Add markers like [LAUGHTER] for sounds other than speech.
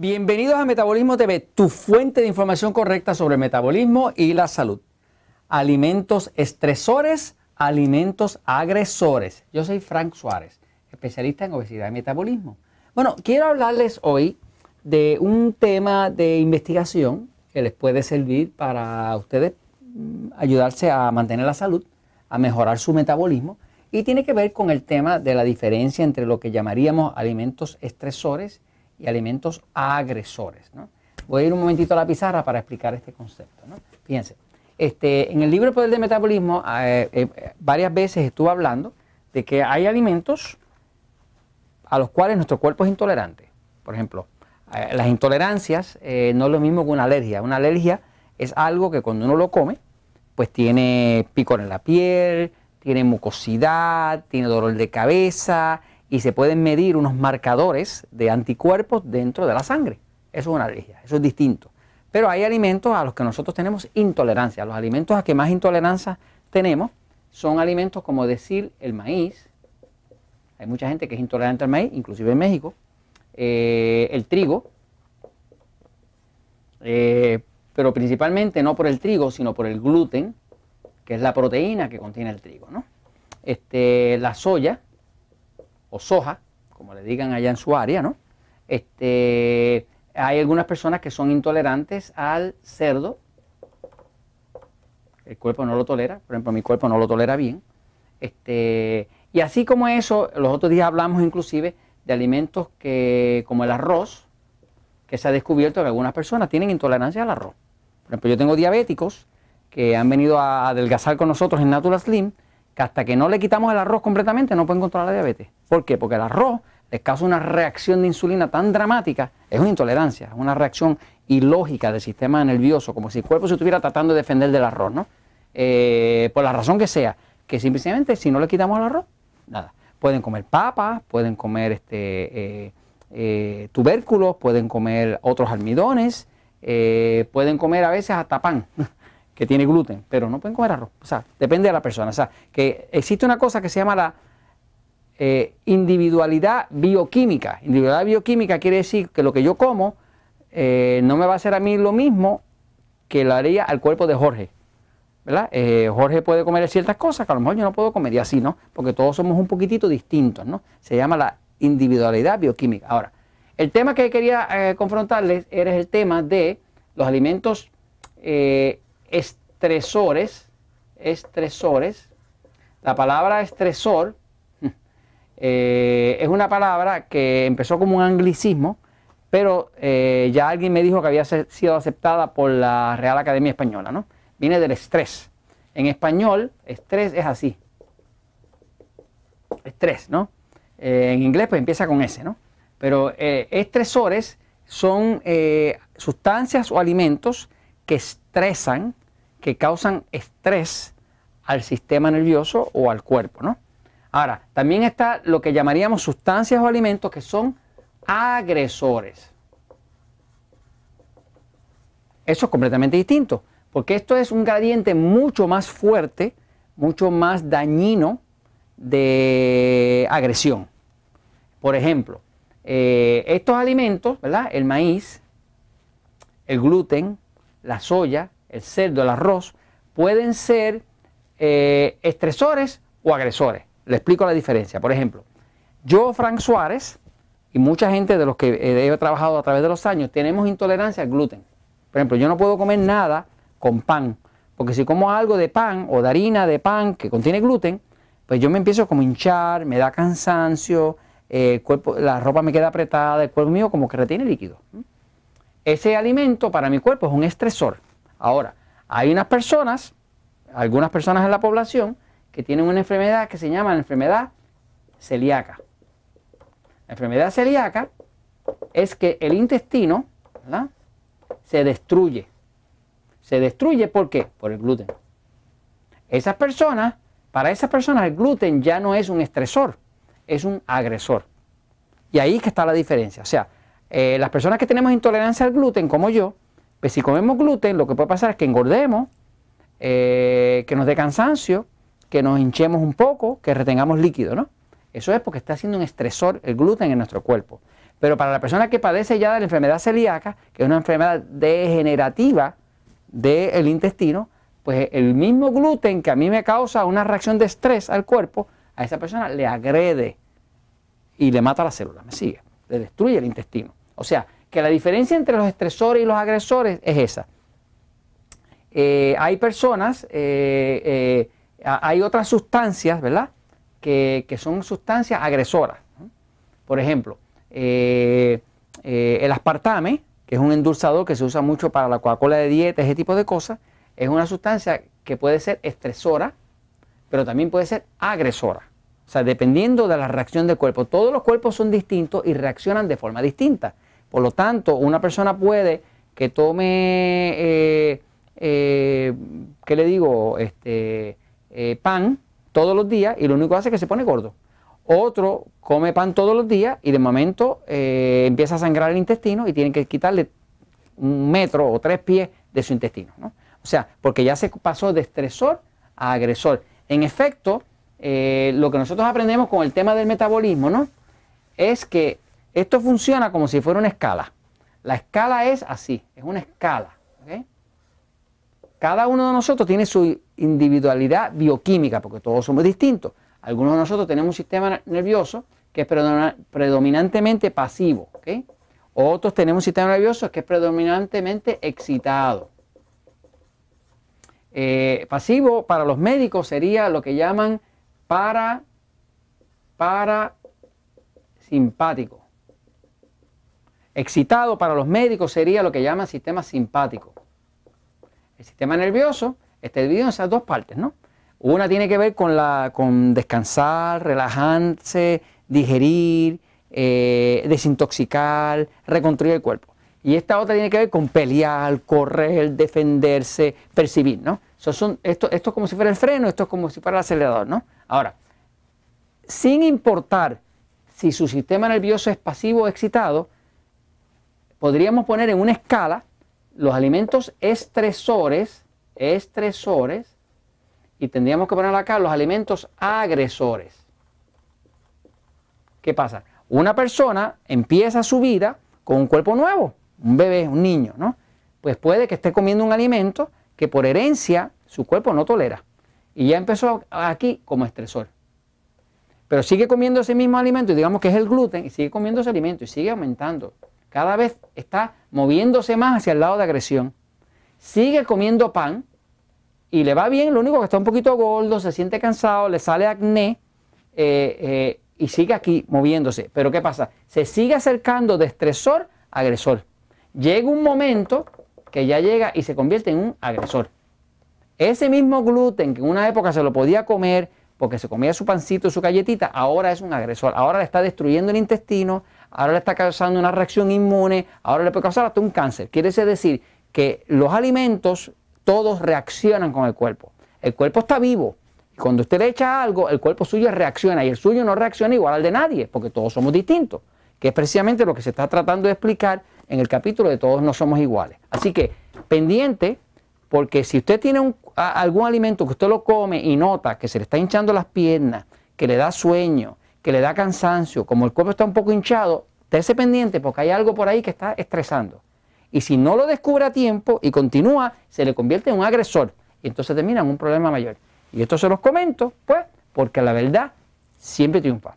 Bienvenidos a Metabolismo TV, tu fuente de información correcta sobre el metabolismo y la salud. Alimentos estresores, alimentos agresores. Yo soy Frank Suárez, especialista en obesidad y metabolismo. Bueno, quiero hablarles hoy de un tema de investigación que les puede servir para ustedes mm, ayudarse a mantener la salud, a mejorar su metabolismo y tiene que ver con el tema de la diferencia entre lo que llamaríamos alimentos estresores y alimentos agresores. Voy a ir un momentito a la pizarra para explicar este concepto. Fíjense, este, en el libro Poder del Metabolismo eh, eh, varias veces estuve hablando de que hay alimentos a los cuales nuestro cuerpo es intolerante. Por ejemplo, eh, las intolerancias no es lo mismo que una alergia. Una alergia es algo que cuando uno lo come, pues tiene picor en la piel, tiene mucosidad, tiene dolor de cabeza, y se pueden medir unos marcadores de anticuerpos dentro de la sangre. Eso es una alergia, eso es distinto. Pero hay alimentos a los que nosotros tenemos intolerancia. Los alimentos a que más intolerancia tenemos son alimentos como decir el maíz. Hay mucha gente que es intolerante al maíz, inclusive en México. Eh, el trigo, eh, pero principalmente no por el trigo, sino por el gluten, que es la proteína que contiene el trigo. ¿no? Este, la soya, o soja, como le digan allá en su área, ¿no? Este, hay algunas personas que son intolerantes al cerdo. El cuerpo no lo tolera, por ejemplo, mi cuerpo no lo tolera bien. Este, y así como eso, los otros días hablamos inclusive de alimentos que, como el arroz, que se ha descubierto que algunas personas tienen intolerancia al arroz. Por ejemplo, yo tengo diabéticos que han venido a adelgazar con nosotros en Natural Slim que hasta que no le quitamos el arroz completamente no pueden controlar la diabetes. ¿Por qué? Porque el arroz les causa una reacción de insulina tan dramática, es una intolerancia, es una reacción ilógica del sistema nervioso, como si el cuerpo se estuviera tratando de defender del arroz, ¿no? Eh, por la razón que sea, que simplemente si no le quitamos el arroz, nada. Pueden comer papas, pueden comer este, eh, eh, tubérculos, pueden comer otros almidones, pueden comer a veces hasta pan. [LAUGHS] que tiene gluten, pero no pueden comer arroz. O sea, depende de la persona. O sea, que existe una cosa que se llama la eh, individualidad bioquímica. Individualidad bioquímica quiere decir que lo que yo como eh, no me va a hacer a mí lo mismo que lo haría al cuerpo de Jorge. ¿verdad? Eh, Jorge puede comer ciertas cosas que a lo mejor yo no puedo comer y así, ¿no? Porque todos somos un poquitito distintos, ¿no? Se llama la individualidad bioquímica. Ahora, el tema que quería confrontarles era el tema de los alimentos estresores, estresores. La palabra estresor [LAUGHS] eh, es una palabra que empezó como un anglicismo, pero eh, ya alguien me dijo que había sido aceptada por la Real Academia Española, ¿no? Viene del estrés. En español, estrés es así. Estrés, ¿no? Eh, en inglés pues empieza con S, ¿no? Pero estresores son sustancias o alimentos que estresan, que causan estrés al sistema nervioso o al cuerpo, ¿no? Ahora, también está lo que llamaríamos sustancias o alimentos que son agresores. Eso es completamente distinto, porque esto es un gradiente mucho más fuerte, mucho más dañino de agresión. Por ejemplo, eh, estos alimentos, ¿verdad? El maíz, el gluten, la soya, el cerdo, el arroz, pueden ser eh, estresores o agresores. Le explico la diferencia. Por ejemplo, yo, Frank Suárez, y mucha gente de los que he trabajado a través de los años, tenemos intolerancia al gluten. Por ejemplo, yo no puedo comer nada con pan, porque si como algo de pan o de harina de pan que contiene gluten, pues yo me empiezo como hinchar, me da cansancio, el cuerpo, la ropa me queda apretada, el cuerpo mío como que retiene líquido. Ese alimento para mi cuerpo es un estresor. Ahora, hay unas personas, algunas personas en la población, que tienen una enfermedad que se llama la enfermedad celíaca. La enfermedad celíaca es que el intestino se destruye. Se destruye ¿por qué? Por el gluten. Esas personas, para esas personas el gluten ya no es un estresor, es un agresor. Y ahí que está la diferencia. O sea, eh, las personas que tenemos intolerancia al gluten, como yo, pues si comemos gluten, lo que puede pasar es que engordemos, eh, que nos dé cansancio, que nos hinchemos un poco, que retengamos líquido, ¿no? Eso es porque está haciendo un estresor el gluten en nuestro cuerpo. Pero para la persona que padece ya de la enfermedad celíaca, que es una enfermedad degenerativa del intestino, pues el mismo gluten que a mí me causa una reacción de estrés al cuerpo, a esa persona le agrede y le mata la célula, me sigue, le destruye el intestino. O sea, que la diferencia entre los estresores y los agresores es esa. Eh, hay personas, eh, eh, hay otras sustancias, ¿verdad? Que, son sustancias agresoras. Por ejemplo, el aspartame, que es un endulzador que se usa mucho para la Coca-Cola de dieta, ese tipo de cosas, es una sustancia que puede ser estresora, pero también puede ser agresora. O sea, dependiendo de la reacción del cuerpo. Todos los cuerpos son distintos y reaccionan de forma distinta. Por lo tanto, una persona puede que tome, eh, eh, ¿qué le digo? Este, eh, pan todos los días y lo único que hace es que se pone gordo. Otro come pan todos los días y de momento empieza a sangrar el intestino y tienen que quitarle un metro o tres pies de su intestino. ¿no? O sea, porque ya se pasó de estresor a agresor. En efecto, lo que nosotros aprendemos con el tema del metabolismo, ¿no? Es que esto funciona como si fuera una escala. La escala es así, es una escala. Cada uno de nosotros tiene su individualidad bioquímica, porque todos somos distintos. Algunos de nosotros tenemos un sistema nervioso que es predominantemente pasivo. Otros tenemos un sistema nervioso que es predominantemente excitado. Eh, pasivo para los médicos sería lo que llaman para, para simpático. Excitado para los médicos sería lo que llaman sistema simpático. El sistema nervioso está dividido en esas dos partes, ¿no? Una tiene que ver con, la, con descansar, relajarse, digerir, eh, desintoxicar, reconstruir el cuerpo. Y esta otra tiene que ver con pelear, correr, defenderse, percibir, ¿no? son, esto, esto es como si fuera el freno, esto es como si fuera el acelerador, ¿no? Ahora, sin importar si su sistema nervioso es pasivo o excitado, podríamos poner en una escala los alimentos estresores, estresores, y tendríamos que poner acá los alimentos agresores. ¿Qué pasa? Una persona empieza su vida con un cuerpo nuevo, un bebé, un niño, ¿no? Pues puede que esté comiendo un alimento que por herencia su cuerpo no tolera. Y ya empezó aquí como estresor. Pero sigue comiendo ese mismo alimento, y digamos que es el gluten, y sigue comiendo ese alimento y sigue aumentando. Cada vez está moviéndose más hacia el lado de agresión. Sigue comiendo pan y le va bien, lo único que está un poquito gordo, se siente cansado, le sale acné eh, eh, y sigue aquí moviéndose. Pero ¿qué pasa? Se sigue acercando de estresor a agresor. Llega un momento que ya llega y se convierte en un agresor. Ese mismo gluten que en una época se lo podía comer porque se comía su pancito, su galletita, ahora es un agresor. Ahora le está destruyendo el intestino, ahora le está causando una reacción inmune, ahora le puede causar hasta un cáncer. Quiere decir que los alimentos todos reaccionan con el cuerpo. El cuerpo está vivo. Cuando usted le echa algo, el cuerpo suyo reacciona y el suyo no reacciona igual al de nadie, porque todos somos distintos, que es precisamente lo que se está tratando de explicar en el capítulo de todos no somos iguales. Así que pendiente porque si usted tiene algún alimento que usted lo come y nota que se le está hinchando las piernas, que le da sueño, que le da cansancio, como el cuerpo está un poco hinchado, esté pendiente porque hay algo por ahí que está estresando. Y si no lo descubre a tiempo y continúa, se le convierte en un agresor. Y entonces termina en un problema mayor. Y esto se los comento, pues, porque la verdad siempre triunfa.